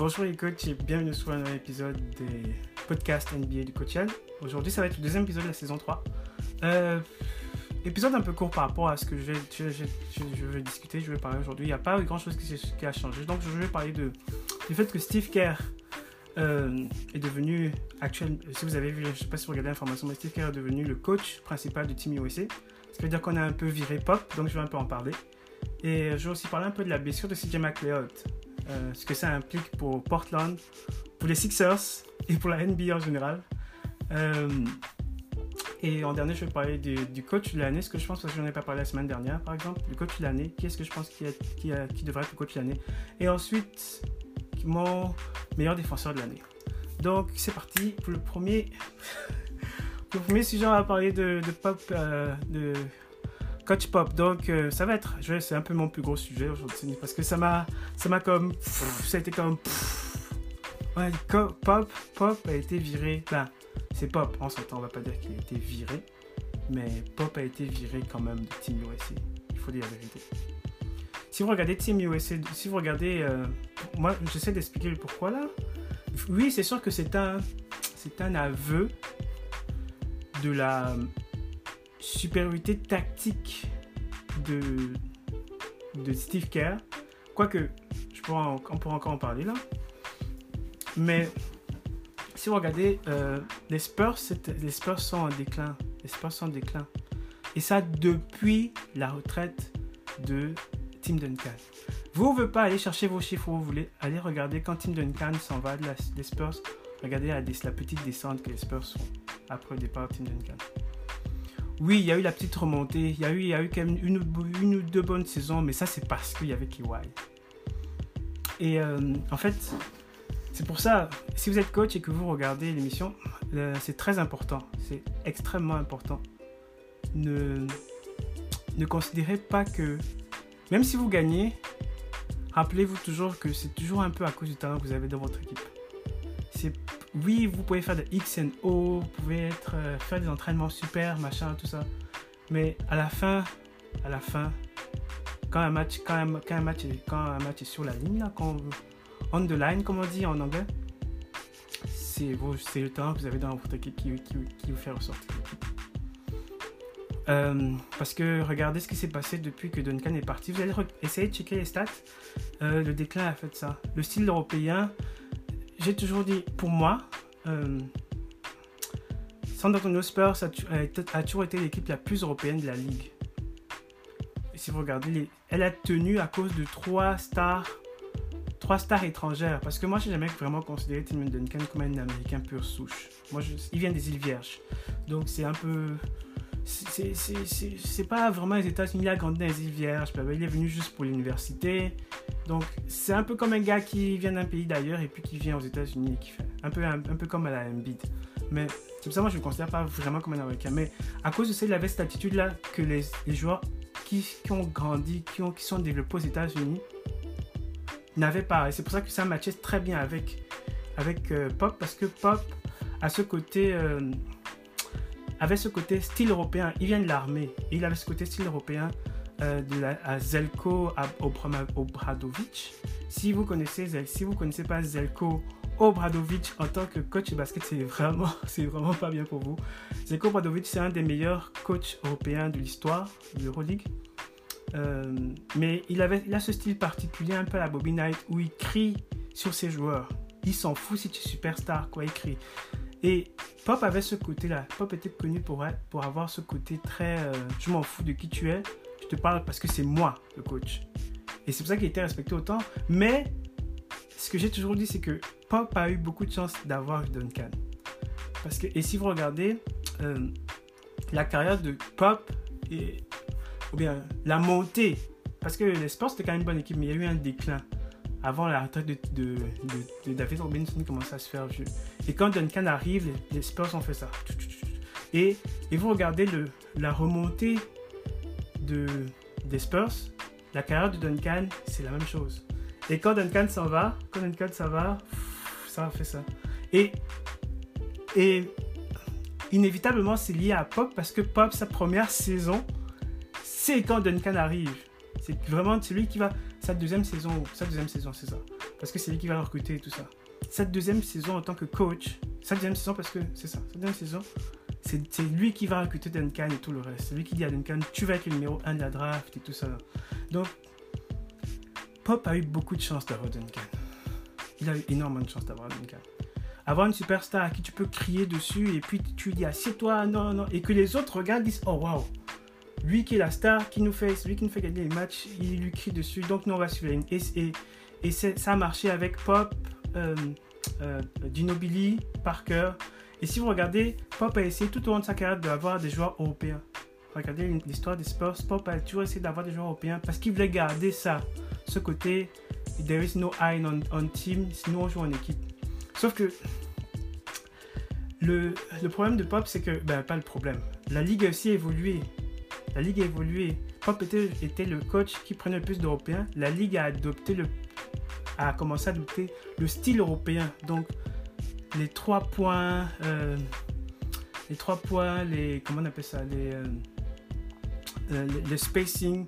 Bonjour les coachs et bienvenue sur un nouvel épisode des podcasts NBA du Coachial. Aujourd'hui, ça va être le deuxième épisode de la saison 3. Euh, épisode un peu court par rapport à ce que je vais, discuter, je vais parler aujourd'hui. Il n'y a pas grand chose qui, a changé. Donc, je vais parler du fait que Steve Kerr euh, est devenu actuel. Si vous avez vu, je ne sais pas si vous regardez l'information, mais Steve Kerr est devenu le coach principal du Team USA. Ce qui veut dire qu'on a un peu viré Pop, donc je vais un peu en parler. Et je vais aussi parler un peu de la blessure de CJ McLeod, euh, ce que ça implique pour Portland, pour les Sixers et pour la NBA en général. Euh, et en dernier, je vais parler du, coach de l'année, ce que je pense, parce que je n'en ai pas parlé la semaine dernière, par exemple, le coach de l'année, qui est-ce que je pense qui, qui, devrait être le coach de l'année? Et ensuite, mon meilleur défenseur de l'année. Donc, c'est parti pour le premier. pour le premier sujet, on va parler de, de Pop, euh, de Coach Pop. Donc, euh, ça va être. C'est un peu mon plus gros sujet aujourd'hui, parce que ça m'a. Ça m'a comme. ça a été comme. Pop, Pop a été viré. Ben, c'est Pop, on s'entend, on va pas dire qu'il a été viré. Mais Pop a été viré quand même de Team USA. Il faut dire la vérité. Si vous regardez Team USA, si vous regardez. euh, moi, j'essaie d'expliquer le pourquoi là. Oui, c'est sûr que c'est un, c'est un aveu de la supériorité tactique de, Steve Kerr. Quoique, je pourrais on pourra encore en parler là. Mais si vous regardez, euh, les, Spurs, les Spurs sont en déclin. Les Spurs sont en déclin. Et ça depuis la retraite de Tim Duncan. Vous ne voulez pas aller chercher vos chiffres, vous voulez aller regarder quand Tim Duncan s'en va des Spurs. Regardez la, la petite descente que les Spurs sont après le départ de Tim Duncan. Oui, il y a eu la petite remontée, il y a eu, il y a eu quand même une, une ou deux bonnes saisons, mais ça c'est parce qu'il y avait Kawhi. Et euh, en fait, c'est pour ça, si vous êtes coach et que vous regardez l'émission, euh, c'est très important, c'est extrêmement important. Ne, ne considérez pas que, même si vous gagnez, rappelez-vous toujours que c'est toujours un peu à cause du talent que vous avez dans votre équipe. C'est, oui, vous pouvez faire de X and O, vous pouvez être, euh, faire des entraînements super, machin, tout ça. Mais à la fin, à la fin, quand un match, quand un, match, quand un match est sur la ligne, là, quand on the line, comme on dit en anglais, c'est, c'est le talent que vous avez dans votre équipe qui, vous fait ressortir. Euh, parce que regardez ce qui s'est passé depuis que Duncan est parti. Vous allez essayer de checker les stats. Euh, le déclin a fait ça. Le style européen, j'ai toujours dit, pour moi, euh, San Antonio Spurs a, toujours été l'équipe la plus européenne de la ligue. Et si vous regardez, elle a tenu à cause de trois stars, trois stars étrangères. Parce que moi, j'ai jamais vraiment considéré Tim Duncan comme un Américain pur souche. Moi, il vient des îles Vierges, donc c'est un peu, c'est- pas vraiment les États-Unis. Il a grandi dans les îles Vierges. Il est venu juste pour l'université. Donc, c'est un peu comme un gars qui vient d'un pays d'ailleurs et puis qui vient aux États-Unis et qui fait un peu, un, peu comme à la Embiid. Mais c'est pour ça moi je ne le considère pas vraiment comme un Américain. Mais à cause de ça, il avait cette attitude-là que les, joueurs qui, ont grandi, qui, ont, qui sont développés aux États-Unis n'avaient pas. Et c'est pour ça que ça matchait très bien avec, avec euh, Pop parce que Pop a ce côté. euh, avait ce côté style européen. Il vient de l'armée. Il avait ce côté style européen euh, de à Zelko Obradovic. Si vous connaissez si vous connaissez pas Zelko Obradovic en tant que coach de basket, c'est vraiment, c'est vraiment pas bien pour vous. Zelko Obradovic, c'est un des meilleurs coachs européens de l'histoire de l'Euroleague. Euh, mais il, avait, il a ce style particulier, un peu à la Bobby Knight, où il crie sur ses joueurs. Il s'en fout si tu es superstar, quoi, il crie. Et Pop avait ce côté-là. Pop était connu pour, pour avoir ce côté très euh, je m'en fous de qui tu es, parle parce que c'est moi le coach. Et c'est pour ça qu'il était respecté autant. Mais ce que j'ai toujours dit, c'est que Pop a eu beaucoup de chance d'avoir Duncan. Parce que, et si vous regardez euh, la carrière de Pop, et, ou bien la montée, parce que les Spurs c'était quand même une bonne équipe, mais il y a eu un déclin avant la retraite de, David Robinson commençait à se faire vieux. Et quand Duncan arrive, les, les Spurs ont fait ça. Et, et vous regardez le, la remontée de, des Spurs, la carrière de Duncan, c'est la même chose. Et quand Duncan s'en va, quand Duncan s'en va, ça fait ça. Et, et inévitablement, c'est lié à Pop parce que Pop, sa première saison, c'est quand Duncan arrive. C'est vraiment celui qui va. Sa deuxième saison, sa deuxième saison, c'est ça. parce que c'est lui qui va le recruter et tout ça. Cette deuxième saison en tant que coach, cette deuxième saison parce que c'est ça, cette deuxième saison, c'est lui qui va recruter Duncan et tout le reste. C'est lui qui dit à Duncan, tu vas être le numéro 1 de la draft et tout ça. Donc, Pop a eu beaucoup de chance d'avoir Duncan. Il a eu énormément de chance d'avoir Duncan. Avoir une superstar à qui tu peux crier dessus et puis tu dis assieds-toi, non, non, et que les autres regardent, disent oh waouh, lui qui est la star, qui nous fait, celui qui nous fait gagner les matchs, il lui crie dessus, donc nous on va suivre. Et, et, et ça a marché avec Pop, euh, euh, Parker. Et si vous regardez, Pop a essayé tout au long de sa carrière d'avoir des joueurs européens. Regardez l'histoire des Spurs, Pop a toujours essayé d'avoir des joueurs européens parce qu'il voulait garder ça, ce côté, there is no eye on, on team, sinon on joue en équipe. Sauf que le, le problème de Pop, c'est que, ben pas le problème, la ligue a aussi évolué. La ligue a évolué. Pop était, était le coach qui prenait le plus d'Européens. La ligue a adopté le, a commencé à adopter le style européen. Donc, les trois points, euh, les trois points, les, comment on appelle ça, les, euh, euh, le, spacing,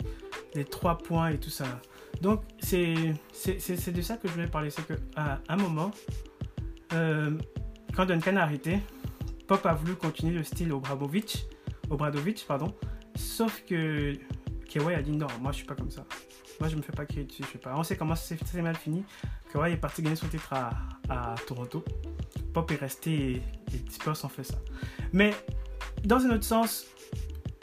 les trois points et tout ça. Donc, c'est de ça que je voulais parler. C'est qu'à un moment, quand Duncan a arrêté, Pop a voulu continuer le style Obradovic, Obradovic pardon, sauf que Kawhi a dit non, moi je suis pas comme ça. Moi je me fais pas crier dessus, je sais pas. On sait comment c'est très mal fini. Kawhi est parti gagner son titre à, à Toronto. Pop est resté et les Spurs ont fait ça. Mais dans un autre sens,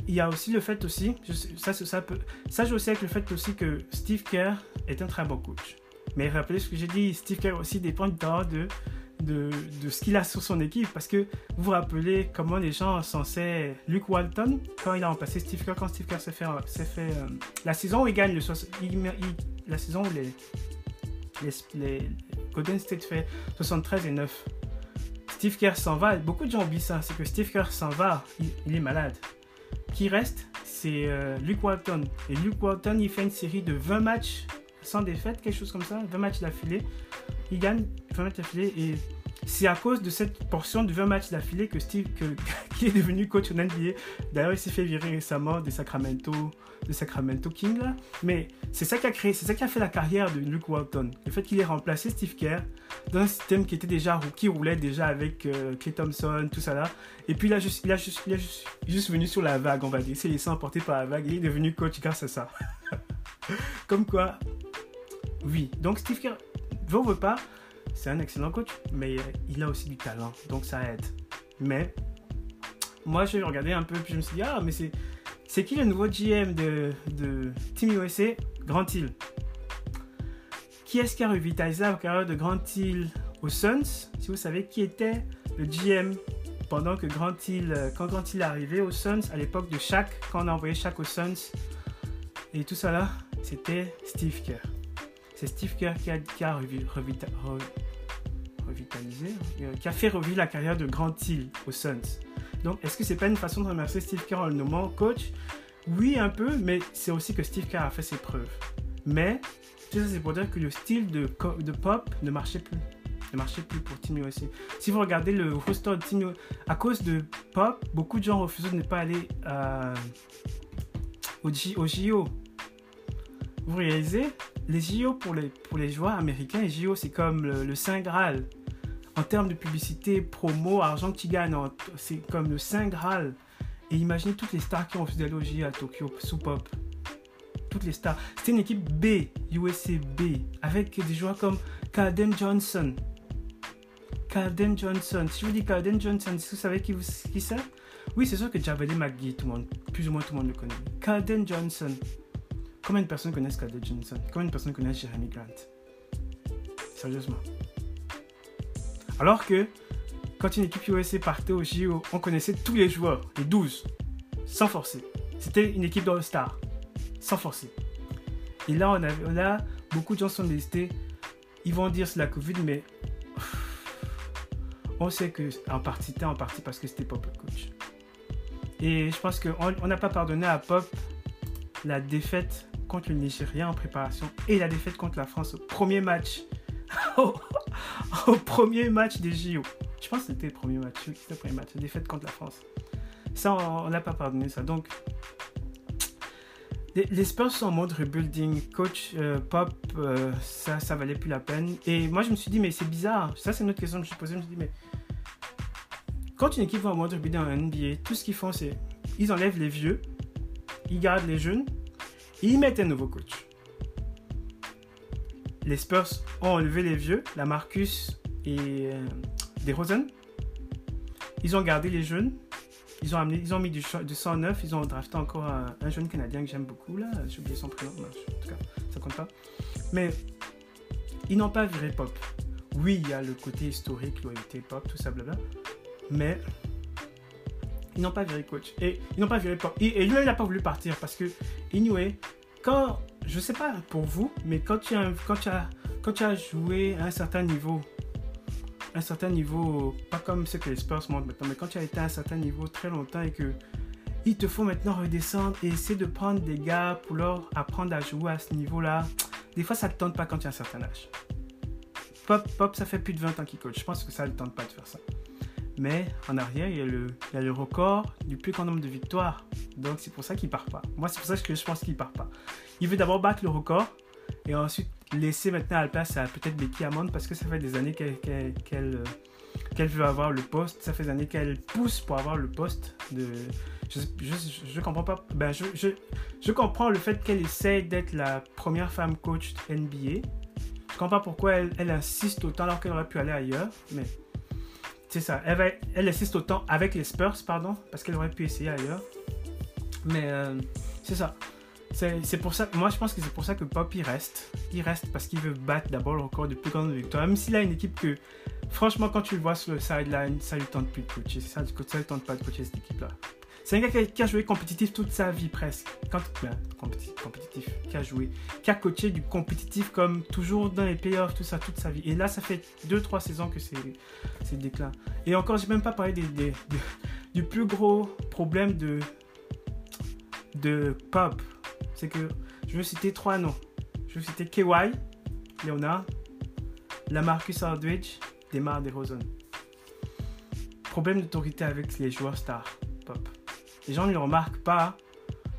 il y a aussi le fait aussi, ça, ça, peut, ça joue aussi avec le fait aussi que Steve Kerr est un très bon coach. Mais rappelez ce que j'ai dit, Steve Kerr aussi dépend de de, de ce qu'il a sur son équipe. Parce que vous vous rappelez comment les gens censés. Luke Walton, quand il a remplacé Steve Kerr, quand Steve Kerr s'est fait. fait euh, la saison où il gagne le. la saison où les, les, Golden State fait 73 et 9. Steve Kerr s'en va. Beaucoup de gens oublient ça. C'est que Steve Kerr s'en va. Il, est malade. Qui reste, c'est euh, Luke Walton. Et Luke Walton, il fait une série de 20 matchs sans défaite, quelque chose comme ça, 20 matchs d'affilée il gagne 20 matchs d'affilée et c'est à cause de cette portion de 20 matchs d'affilée que Steve, qui est devenu coach en NBA. D'ailleurs, il s'est fait virer récemment des Sacramento, de Sacramento King là. Mais c'est ça qui a créé, c'est ça qui a fait la carrière de Luke Walton. Le fait qu'il ait remplacé Steve Kerr dans un système qui était déjà, qui roulait déjà avec euh, Clay Thompson, tout ça là. Et puis là, juste, il a juste, juste, venu sur la vague, on va dire. Il s'est laissé emporter par la vague et il est devenu coach grâce à ça. Comme quoi, oui. Donc Steve Kerr je veux pas, c'est un excellent coach, mais il a aussi du talent, donc ça aide. Mais moi, je regardé un peu, puis je me suis dit, ah, mais c'est, c'est qui le nouveau GM de, de Team USA Grand Hill. Qui est-ce qui a revitalisé la carrière de Grand Hill aux Suns? Si vous savez qui était le GM pendant que Grand Hill, quand Grand Hill est arrivé aux Suns, à l'époque de Shaq, quand on a envoyé Shaq aux Suns, et tout ça là, c'était Steve Kerr. C'est Steve Kerr qui a, revitalisé, euh, qui a fait revivre la carrière de Grant Hill aux Suns. Donc, est-ce que c'est pas une façon de remercier Steve Kerr en le nommant coach? Oui, un peu, mais c'est aussi que Steve Kerr a fait ses preuves. Mais, c'est pour dire que le style de, pop ne marchait plus. Ne marchait plus pour Team USA. Si vous regardez le roster de USA, à cause de pop, beaucoup de gens refusaient de ne pas aller euh, au, au JO. Vous réalisez? Les JO pour les, pour les joueurs américains, les JO c'est comme le, Saint Graal. En termes de publicité, promo, argent que tu c'est comme le Saint Graal. Et imaginez toutes les stars qui ont refusé d'aller au à Tokyo, sous pop. Toutes les stars. C'était une équipe B, USA B, avec des joueurs comme Calden Johnson. Calden Johnson. Si je vous dis Calden Johnson, vous savez qui, qui c'est? Oui, c'est sûr que Javale McGee, tout le monde, plus ou moins tout le monde le connaît. Calden Johnson. Combien de personnes connaissent Calder Johnson? Combien de personnes connaissent Jeremy Grant? Sérieusement. Alors que quand une équipe USA partait au JO, on connaissait tous les joueurs, les 12, sans forcer. C'était une équipe d'All-Star, sans forcer. Et là, on avait, là, beaucoup de gens sont désistés. Ils vont dire c'est la Covid, mais on sait que en partie, c'était en partie parce que c'était Pop le coach. Et je pense qu'on n'a pas pardonné à Pop la défaite contre le Nigeria en préparation et la défaite contre la France au premier match. au premier match des JO. Je pense que c'était le premier match. c'était le premier match. La défaite contre la France. Ça, on n'a pas pardonné ça. Donc, les, Spurs sont en mode rebuilding. Coach euh, Pop, euh, ça, ça valait plus la peine. Et moi, je me suis dit, mais c'est bizarre. Ça, c'est une autre question que je me suis posée. Je me suis dit, mais quand une équipe va en mode rebuilding en NBA, tout ce qu'ils font, c'est ils enlèvent les vieux, ils gardent les jeunes, ils mettent un nouveau coach. Les Spurs ont enlevé les vieux, la Marcus et euh, des Rosen. Ils ont gardé les jeunes, ils ont, amené, ils ont mis du, du 109, ils ont drafté encore un, jeune Canadien que j'aime beaucoup, là. J'ai oublié son prénom, en tout cas, ça compte pas. Mais ils n'ont pas viré Pop. Oui, il y a le côté historique, loyauté Pop, tout ça, blabla. Mais ils n'ont pas viré coach. Et ils n'ont pas viré Pop. Et, lui, il n'a pas voulu partir parce que, anyway, quand, je sais pas pour vous, mais quand tu as, quand tu as, joué à un certain niveau, un certain niveau, pas comme ce que les Spurs montrent maintenant, mais quand tu as été à un certain niveau très longtemps et que il te faut maintenant redescendre et essayer de prendre des gars pour leur apprendre à jouer à ce niveau-là, des fois ça ne te tente pas quand tu as un certain âge. Pop, Pop, ça fait plus de 20 ans qu'il coach. Je pense que ça ne tente pas de faire ça. Mais en arrière, il y, a le, record du plus grand nombre de victoires. Donc c'est pour ça qu'il part pas. Moi, c'est pour ça que je pense qu'il part pas. Il veut d'abord battre le record et ensuite laisser maintenant à la place à peut-être Becky Hammond parce que ça fait des années qu'elle euh, qu'elle veut avoir le poste. Ça fait des années qu'elle pousse pour avoir le poste. Je, je, je comprends pas. Ben, je, je, je comprends le fait qu'elle essaie d'être la première femme coach NBA. Je comprends pas pourquoi elle, elle insiste autant alors qu'elle aurait pu aller ailleurs. Mais c'est ça. Elle, elle insiste autant avec les Spurs, pardon, parce qu'elle aurait pu essayer ailleurs. Mais euh, c'est ça. C'est pour ça, moi je pense que c'est pour ça que Pop il reste. Il reste parce qu'il veut battre d'abord le record de plus grande victoire. Même s'il a une équipe que, franchement, quand tu le vois sur le sideline, ça lui tente plus de coacher. Ça, ça lui tente pas de coacher cette équipe-là. C'est un gars qui a, joué compétitif toute sa vie presque. Quand, ben, compétitif, qui a joué, qui a coaché du compétitif comme toujours dans les playoffs, tout ça, toute sa vie. Et là, ça fait 2-3 saisons que c'est le déclin. Et encore, j'ai même pas parlé des, du plus gros problème de, de Pop c'est que je veux citer trois noms. Je veux citer KY, Leonard, Lamarcus Aldridge, Demar DeRozan. Problème d'autorité avec les joueurs stars pop. Les gens ne le remarquent pas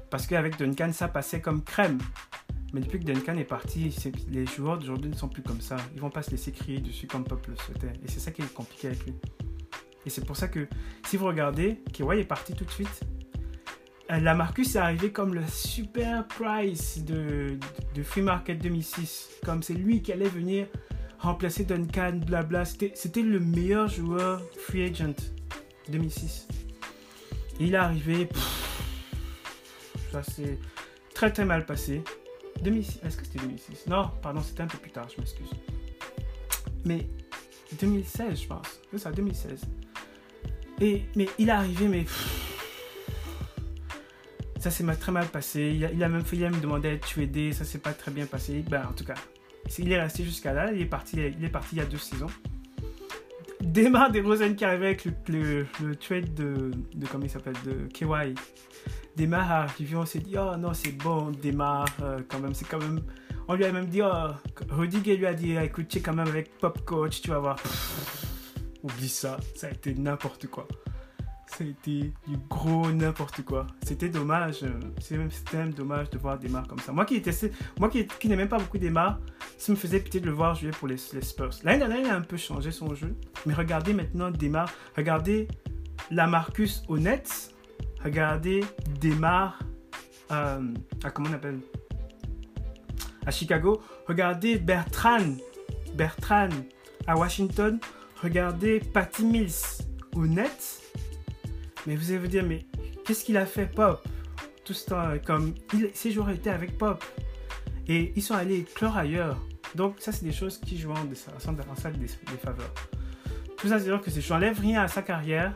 parce qu'avec Duncan, ça passait comme crème. Mais depuis que Duncan est parti, les joueurs d'aujourd'hui ne sont plus comme ça. Ils vont pas se laisser crier dessus comme Pop le souhaitait. Et c'est ça qui est compliqué avec lui. Et c'est pour ça que si vous regardez, KY est parti tout de suite. Euh, la Marcus est arrivé comme le super price de, de, Free Market 2006. Comme c'est lui qui allait venir remplacer Duncan, blabla. C'était le meilleur joueur free agent 2006. Il est arrivé. ça s'est très très mal passé. 2006, est-ce que c'était 2006 Non, pardon, c'était un peu plus tard, je m'excuse. Mais 2016, je pense. C'est ça, 2016. Et, mais il est arrivé, mais. Ça s'est très mal passé. Il a, même fait me demander à être tué Ça s'est pas très bien passé. Ben, en tout cas, il est resté jusqu'à là. Il est parti, il est parti il y a deux saisons. Démarre des Rosen qui arrivait avec le, le, trade de, de, comment il s'appelle, de KY. Démarre arrivé, on s'est dit, oh non, c'est bon, démarre, euh, quand même, c'est quand même. On lui a même dit, oh, Rudiger lui a dit, écoute, tu es quand même avec Pop Coach, tu vas voir. oublie ça, ça a été n'importe quoi ça a été du gros n'importe quoi. C'était dommage. Euh, c'était même dommage de voir Demar comme ça. Moi qui, était, moi qui, qui n'aimais pas beaucoup Demar, ça me faisait pitié de le voir jouer pour les, Spurs. L'année dernière, il a un peu changé son jeu. Mais regardez maintenant Demar. Regardez la Marcus Nets. Regardez Demar euh, à comment on appelle? À Chicago. Regardez Bertrand. Bertrand à Washington. Regardez Patty Mills au Nets mais vous allez vous dire, mais qu'est-ce qu'il a fait Pop? Tout ce temps, comme il, ces joueurs étaient avec Pop. Et ils sont allés éclore ailleurs. Donc ça, c'est des choses qui jouent en, en salle des, des faveurs. Tout ça, c'est dire que je n'enlève rien à sa carrière,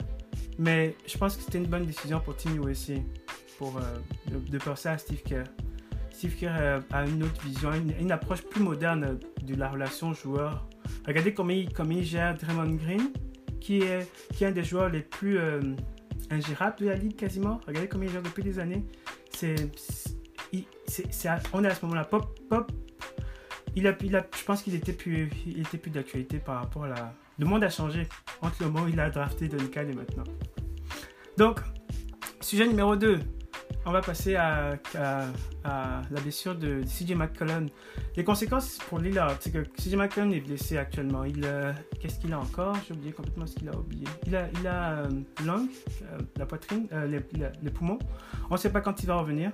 mais je pense que c'était une bonne décision pour Team USA, pour, euh, de, penser à Steve Kerr. Steve Kerr euh, a une autre vision, une, approche plus moderne de la relation joueur. Regardez comment il, comment il gère Draymond Green, qui est, qui est un des joueurs les plus... Euh, ingérable de la ligue quasiment. Regardez comment il gère depuis des années. C'est, on est à ce moment-là. Pop, pop. Il a, il a, je pense qu'il était plus, il était plus d'actualité par rapport à la. Le monde a changé entre le moment où il a drafté Duncan et maintenant. Donc, sujet numéro 2. On va passer à, la blessure de CJ McCollum. Les conséquences pour Lillard, c'est que CJ McCollum est blessé actuellement. Il, euh, qu'est-ce qu'il a encore? J'ai oublié complètement ce qu'il a oublié. Il a, il a euh, la poitrine, les, poumons. On ne sait pas quand il va revenir.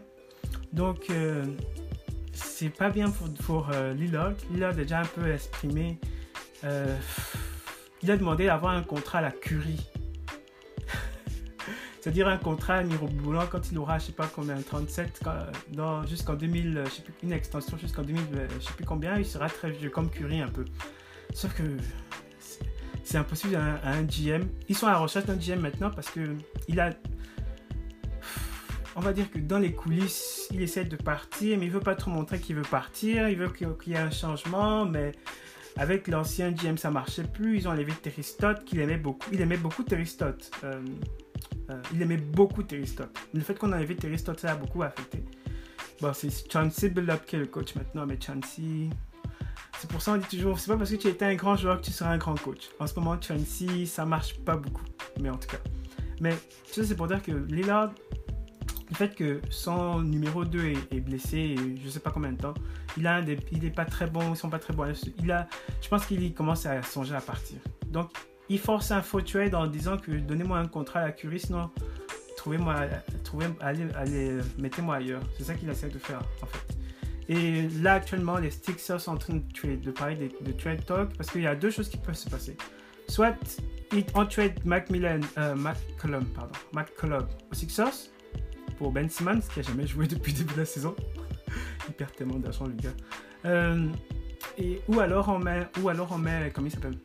Donc, c'est pas bien pour, pour. Lillard a déjà un peu exprimé. il a demandé d'avoir un contrat à la Curie c'est-à-dire un contrat mirobolant quand il aura, je sais pas combien, 37, jusqu'en 2000, je sais plus, une extension jusqu'en 2000, je sais plus combien, il sera très vieux, comme Curie un peu. Sauf que c'est impossible à un, GM. Ils sont à la recherche d'un GM maintenant parce que il a. On va dire que dans les coulisses, il essaie de partir, mais il veut pas trop montrer qu'il veut partir. Il veut qu'il y ait un changement, mais avec l'ancien GM, ça marchait plus. Ils ont enlevé Terry Stott, qu'il aimait beaucoup. Il aimait beaucoup Terry Stott. Euh, euh, il aimait beaucoup Terry Stott. Le fait qu'on ait vu Terry Stott, ça a beaucoup affecté. Bon, c'est Chauncey Billup qui est le coach maintenant, mais Chauncey. C'est pour ça qu'on dit toujours, c'est pas parce que tu étais un grand joueur que tu seras un grand coach. En ce moment, Chauncey, ça marche pas beaucoup. Mais en tout cas. Mais ça, c'est pour dire que Lillard, le fait que son numéro 2 est, blessé, je sais pas combien de temps, il a il est pas très bon, ils sont pas très bons. Il a, je pense qu'il commence à songer à partir. Donc, il force un faux trade en disant que donnez-moi un contrat à la Curie, sinon trouvez-moi, trouvez, allez, allez mettez-moi ailleurs. C'est ça qu'il essaie de faire en fait. Et là actuellement, les Sixers sont en train de, parler de, trade talk parce qu'il y a deux choses qui peuvent se passer. Soit on trade Macmillan, euh, McCollum, pardon, McCollum aux Sixers pour Ben Simmons qui a jamais joué depuis le début de la saison. il perd tellement d'argent le gars. Euh, et, ou alors on met, ou alors on met, comment il s'appelle?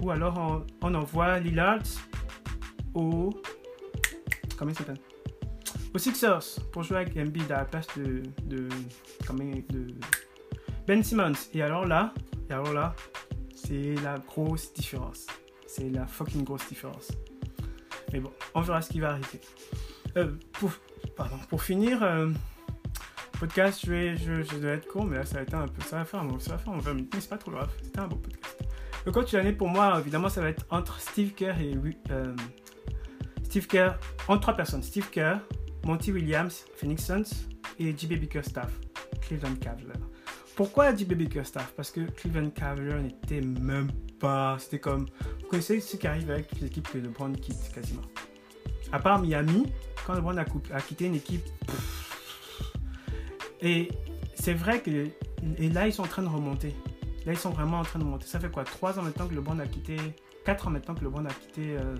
Ou alors on, envoie Lillard au. Comment s'appelle? Sixers pour jouer avec Embiid à la place de. de, de Ben Simmons. Et alors là, et alors là, c'est la grosse différence. C'est la fucking grosse différence. Mais bon, on verra ce qui va arriver. Euh, pour, pardon, pour finir, euh, podcast, je vais, je, dois être court, mais là ça va être un peu, ça va faire ça va faire un 20 minutes, mais c'est pas trop grave. C'était un beau podcast. Le coach de l'année pour moi, évidemment, ça va être entre Steve Kerr et euh, Steve Kerr, entre trois personnes Steve Kerr, Monty Williams, Phoenix Suns et JB Bickerstaff, Cleveland Cavaliers. Pourquoi JB Bickerstaff? Parce que Cleveland Cavaliers n'était même pas. C'était comme. Vous connaissez ce qui arrive avec toutes les équipes que LeBron quitte quasiment. À part Miami, quand LeBron a, a quitté une équipe. Et c'est vrai que. Et là, ils sont en train de remonter. Là, ils sont vraiment en train de monter. Ça fait quoi 3 ans maintenant que le LeBron a quitté. 4 ans maintenant que le LeBron a quitté euh,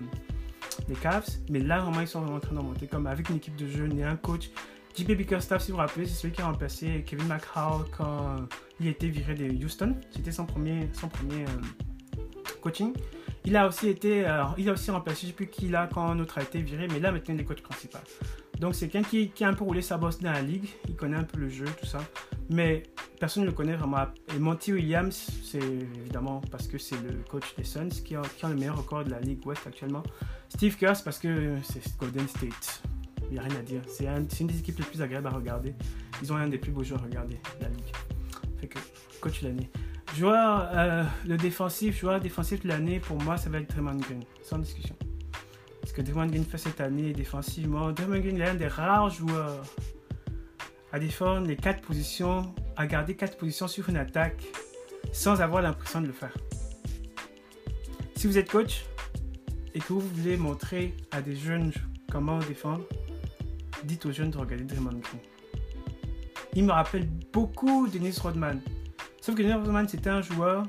les Cavs. Mais là, vraiment, ils sont en train de monter. Comme avec une équipe de jeunes et un coach. JP Bickerstaff, si vous vous rappelez, c'est celui qui a remplacé Kevin McHale quand il était viré de Houston. C'était son premier, son premier euh, coaching. Il a aussi été, euh, il a aussi remplacé, je ne sais plus qui quand un autre a été viré, mais là maintenant il est coach principal. Donc c'est quelqu'un qui, a un peu roulé sa bosse dans la ligue, il connaît un peu le jeu, tout ça mais personne ne le connaît vraiment. Et Monty Williams, c'est évidemment parce que c'est le coach des Suns qui a, le meilleur record de la Ligue Ouest actuellement. Steve Kerr, parce que c'est Golden State. Il n'y a rien à dire. C'est une des équipes les plus agréables à regarder. Ils ont un des plus beaux joueurs à regarder de la Ligue. Fait que, coach l'année. Joueur, euh, le défensif, joueur défensif de l'année, pour moi, ça va être Draymond Green, sans discussion. Que Draymond Green fait cette année défensivement, Draymond Green est l'un des rares joueurs à défendre les quatre positions, à garder quatre positions sur une attaque sans avoir l'impression de le faire. Si vous êtes coach et que vous voulez montrer à des jeunes comment défendre, dites aux jeunes de regarder Draymond Green. Il me rappelle beaucoup Dennis Rodman. Sauf que Dennis Rodman, c'était un joueur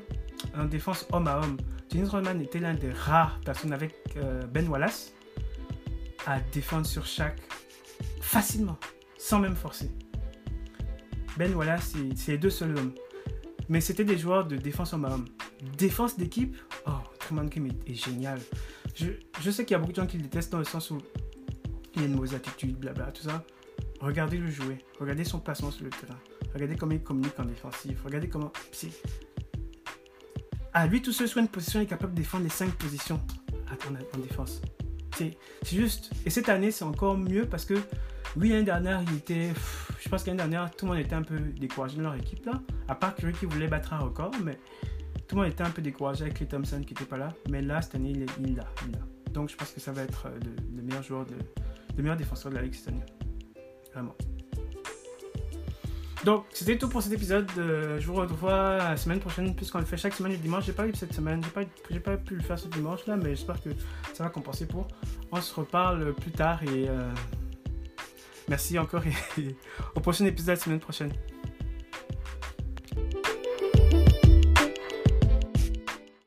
en défense homme à homme. Dennis Rodman était l'un des rares personnes avec euh, Ben Wallace à défendre sur chaque facilement, sans même forcer. Ben voilà, c'est les deux seuls hommes. Mais c'était des joueurs de défense en homme. Défense d'équipe, oh, Truman Kim est, génial. Je, sais qu'il y a beaucoup de gens qui le détestent dans le sens où il a une mauvaise attitude, blabla, tout ça. Regardez le jouer, regardez son passement sur le terrain, regardez comment il communique en défensif, regardez comment. À lui tout seul sur une position, il est capable de défendre les cinq positions en défense. C'est juste. Et cette année, c'est encore mieux parce que oui, l'année dernière, il était. Je pense qu'année dernière, tout le monde était un peu découragé de leur équipe là. À part Curry qui voulait battre un record, mais tout le monde était un peu découragé avec Clay Thompson qui n'était pas là. Mais là, cette année, il est il là, Donc je pense que ça va être euh, le, meilleur joueur, de, le meilleur défenseur de la ligue cette année. Vraiment. Donc, c'était tout pour cet épisode. Euh, je vous revois la semaine prochaine, puisqu'on le fait chaque semaine le dimanche. J'ai pas eu cette semaine, j'ai pas, pas pu le faire ce dimanche-là, mais j'espère que ça va compenser pour. On se reparle plus tard et euh, merci encore et au prochain épisode la semaine prochaine.